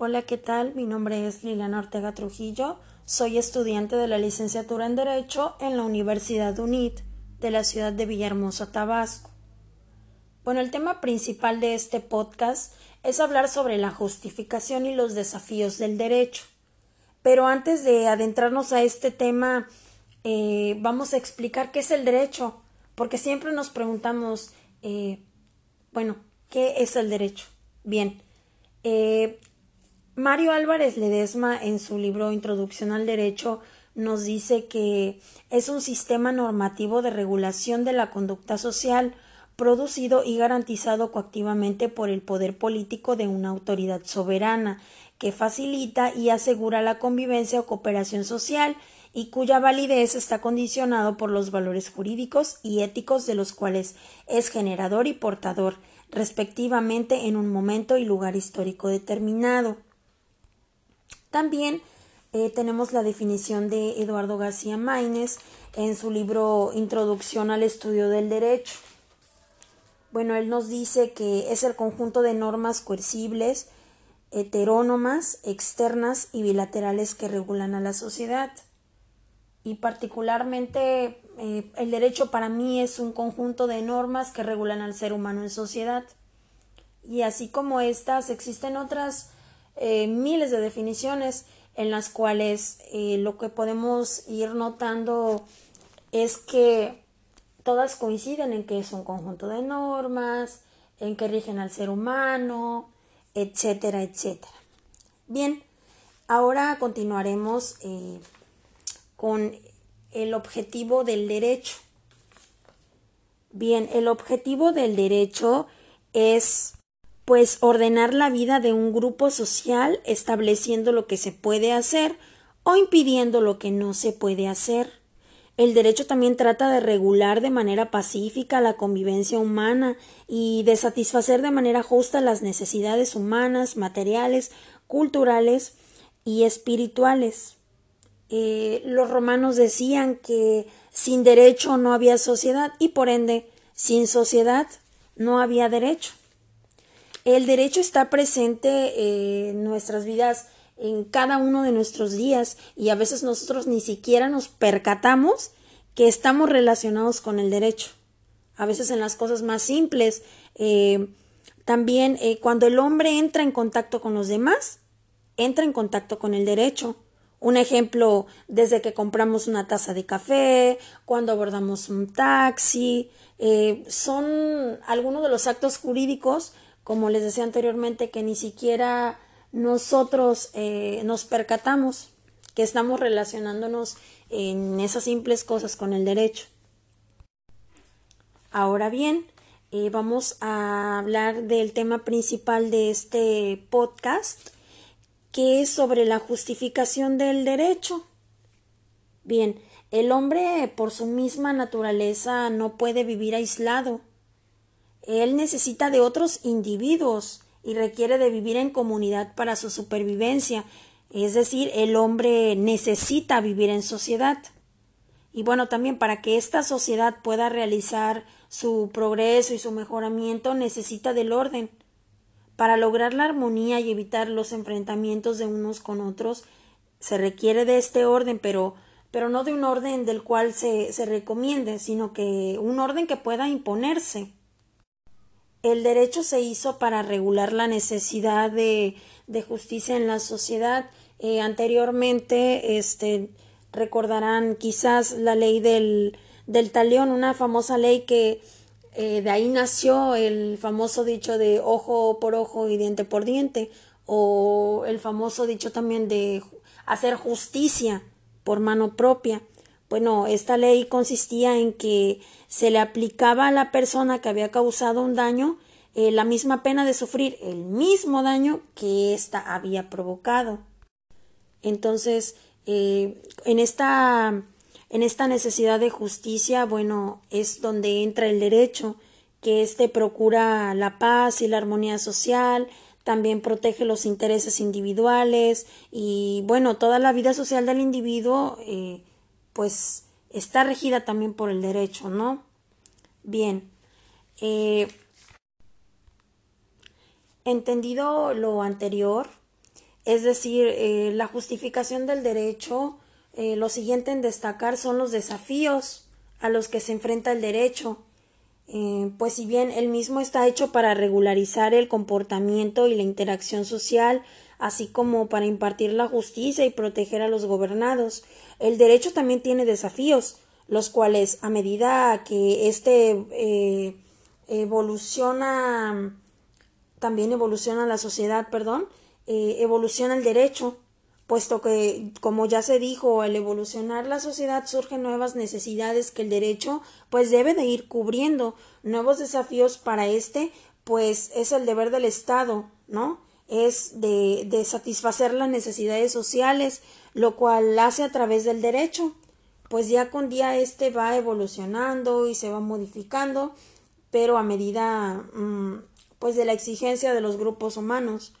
Hola, ¿qué tal? Mi nombre es Liliana Ortega Trujillo. Soy estudiante de la licenciatura en Derecho en la Universidad UNIT de la ciudad de Villahermosa, Tabasco. Bueno, el tema principal de este podcast es hablar sobre la justificación y los desafíos del derecho. Pero antes de adentrarnos a este tema, eh, vamos a explicar qué es el derecho, porque siempre nos preguntamos, eh, bueno, ¿qué es el derecho? Bien, eh, Mario Álvarez Ledesma en su libro Introducción al Derecho nos dice que es un sistema normativo de regulación de la conducta social producido y garantizado coactivamente por el poder político de una autoridad soberana que facilita y asegura la convivencia o cooperación social y cuya validez está condicionado por los valores jurídicos y éticos de los cuales es generador y portador, respectivamente en un momento y lugar histórico determinado. También eh, tenemos la definición de Eduardo García Maínez en su libro Introducción al Estudio del Derecho. Bueno, él nos dice que es el conjunto de normas coercibles, heterónomas, externas y bilaterales que regulan a la sociedad. Y particularmente eh, el derecho para mí es un conjunto de normas que regulan al ser humano en sociedad. Y así como estas, existen otras eh, miles de definiciones en las cuales eh, lo que podemos ir notando es que todas coinciden en que es un conjunto de normas, en que rigen al ser humano, etcétera, etcétera. Bien, ahora continuaremos eh, con el objetivo del derecho. Bien, el objetivo del derecho es pues ordenar la vida de un grupo social estableciendo lo que se puede hacer o impidiendo lo que no se puede hacer. El derecho también trata de regular de manera pacífica la convivencia humana y de satisfacer de manera justa las necesidades humanas, materiales, culturales y espirituales. Eh, los romanos decían que sin derecho no había sociedad y por ende sin sociedad no había derecho. El derecho está presente eh, en nuestras vidas en cada uno de nuestros días y a veces nosotros ni siquiera nos percatamos que estamos relacionados con el derecho. A veces en las cosas más simples. Eh, también eh, cuando el hombre entra en contacto con los demás, entra en contacto con el derecho. Un ejemplo, desde que compramos una taza de café, cuando abordamos un taxi, son algunos de los actos jurídicos como les decía anteriormente, que ni siquiera nosotros eh, nos percatamos que estamos relacionándonos en esas simples cosas con el derecho. Ahora bien, eh, vamos a hablar del tema principal de este podcast, que es sobre la justificación del derecho. Bien, el hombre por su misma naturaleza no puede vivir aislado él necesita de otros individuos y requiere de vivir en comunidad para su supervivencia. Es decir, el hombre necesita vivir en sociedad. Y bueno, también para que esta sociedad pueda realizar su progreso y su mejoramiento necesita del orden. Para lograr la armonía y evitar los enfrentamientos de unos con otros, se requiere de este orden, pero, pero no de un orden del cual se, se recomiende, sino que un orden que pueda imponerse. El derecho se hizo para regular la necesidad de, de justicia en la sociedad. Eh, anteriormente, este, recordarán quizás la ley del, del talión, una famosa ley que eh, de ahí nació el famoso dicho de ojo por ojo y diente por diente, o el famoso dicho también de hacer justicia por mano propia. Bueno, esta ley consistía en que se le aplicaba a la persona que había causado un daño eh, la misma pena de sufrir el mismo daño que ésta había provocado. Entonces, eh, en esta en esta necesidad de justicia, bueno, es donde entra el derecho, que éste procura la paz y la armonía social, también protege los intereses individuales y, bueno, toda la vida social del individuo, eh, pues está regida también por el derecho, ¿no? Bien. Eh, entendido lo anterior, Es decir, eh, la justificación del derecho, eh, lo siguiente en destacar son los desafíos a los que se enfrenta el derecho. Pues si bien el mismo está hecho para regularizar el comportamiento y la interacción social, así como para impartir la justicia y proteger a los gobernados, el derecho también tiene desafíos, los cuales a medida que éste evoluciona, también evoluciona la sociedad, perdón, eh, evoluciona el derecho, puesto que, como ya se dijo, al evolucionar la sociedad surgen nuevas necesidades que el derecho pues debe de ir cubriendo, nuevos desafíos para este, pues es el deber del Estado, ¿no? Es de, de satisfacer las necesidades sociales, lo cual hace a través del derecho, pues ya con día este va evolucionando y se va modificando pero a medida mm, pues de la exigencia de los grupos humanos.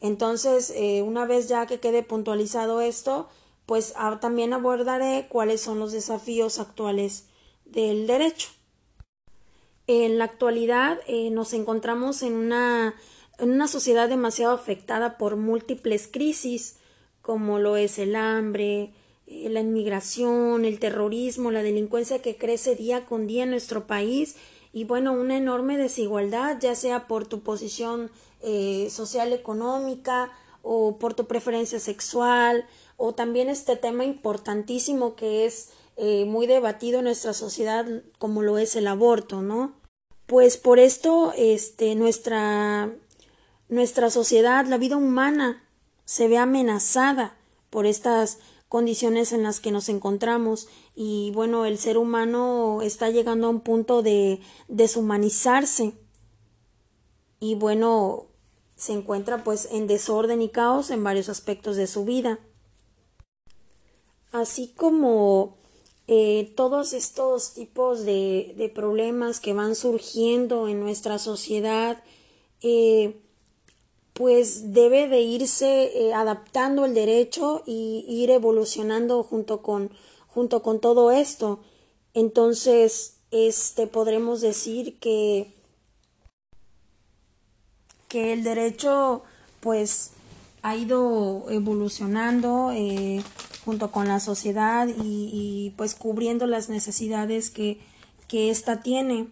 Entonces, eh, una vez ya que quede puntualizado esto, pues también abordaré cuáles son los desafíos actuales del derecho. En la actualidad eh, nos encontramos en una, en una sociedad demasiado afectada por múltiples crisis, como lo es el hambre, eh, la inmigración, el terrorismo, la delincuencia que crece día con día en nuestro país y bueno, una enorme desigualdad, ya sea por tu posición eh, social económica o por tu preferencia sexual o también este tema importantísimo que es eh, muy debatido en nuestra sociedad como lo es el aborto, ¿no? Pues por esto este nuestra nuestra sociedad, la vida humana se ve amenazada por estas condiciones en las que nos encontramos y bueno, el ser humano está llegando a un punto de deshumanizarse y bueno, se encuentra pues en desorden y caos en varios aspectos de su vida. Así como eh, todos estos tipos de, problemas que van surgiendo en nuestra sociedad, eh, pues debe de irse eh, adaptando el derecho y ir evolucionando junto con, junto con todo esto. Entonces, este podremos decir que que el derecho pues ha ido evolucionando eh, junto con la sociedad y, pues cubriendo las necesidades que, que ésta tiene.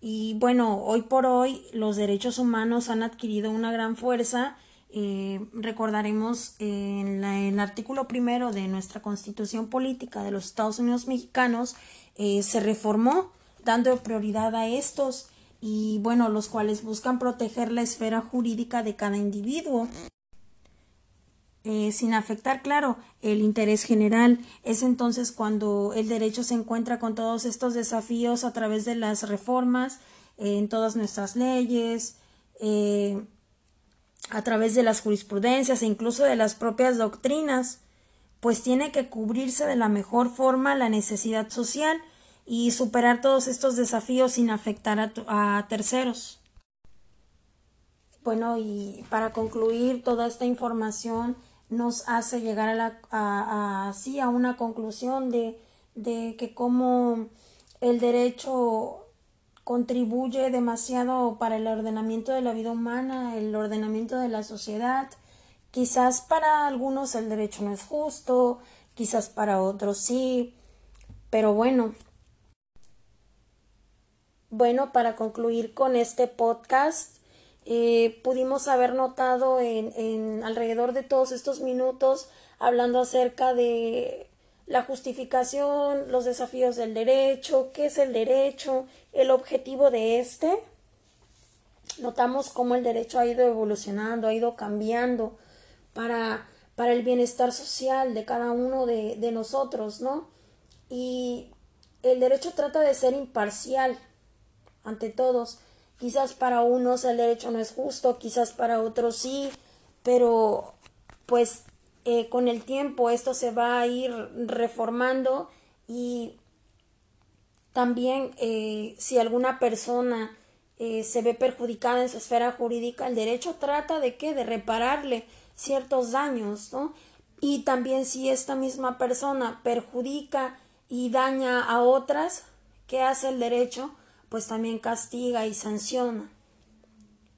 Y bueno, hoy por hoy los derechos humanos han adquirido una gran fuerza. Eh, recordaremos en el artículo primero de nuestra Constitución Política de los Estados Unidos Mexicanos eh, se reformó dando prioridad a estos y bueno, los cuales buscan proteger la esfera jurídica de cada individuo. Eh, sin afectar, claro, el interés general. Es entonces cuando el derecho se encuentra con todos estos desafíos a través de las reformas eh, en todas nuestras leyes, eh, a través de las jurisprudencias e incluso de las propias doctrinas, pues tiene que cubrirse de la mejor forma la necesidad social y superar todos estos desafíos sin afectar a, a terceros. Bueno, y para concluir toda esta información, nos hace llegar a, la, a, así a una conclusión de, de que como el derecho contribuye demasiado para el ordenamiento de la vida humana, el ordenamiento de la sociedad. Quizás para algunos el derecho no es justo, quizás para otros sí, pero bueno. Bueno, para concluir con este podcast, eh, pudimos haber notado en, alrededor de todos estos minutos hablando acerca de la justificación, los desafíos del derecho, qué es el derecho, el objetivo de este. Notamos cómo el derecho ha ido evolucionando, ha ido cambiando para, para el bienestar social de cada uno de nosotros, ¿no? Y el derecho trata de ser imparcial ante todos Quizás para unos el derecho no es justo, quizás para otros sí, pero pues eh, con el tiempo esto se va a ir reformando y también eh, si alguna persona eh, se ve perjudicada en su esfera jurídica, el derecho trata de qué? De repararle ciertos daños, ¿no? Y también si esta misma persona perjudica y daña a otras, ¿qué hace el derecho? Pues también castiga y sanciona.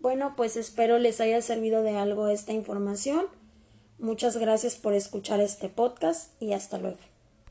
Bueno, pues espero les haya servido de algo esta información. Muchas gracias por escuchar este podcast y hasta luego.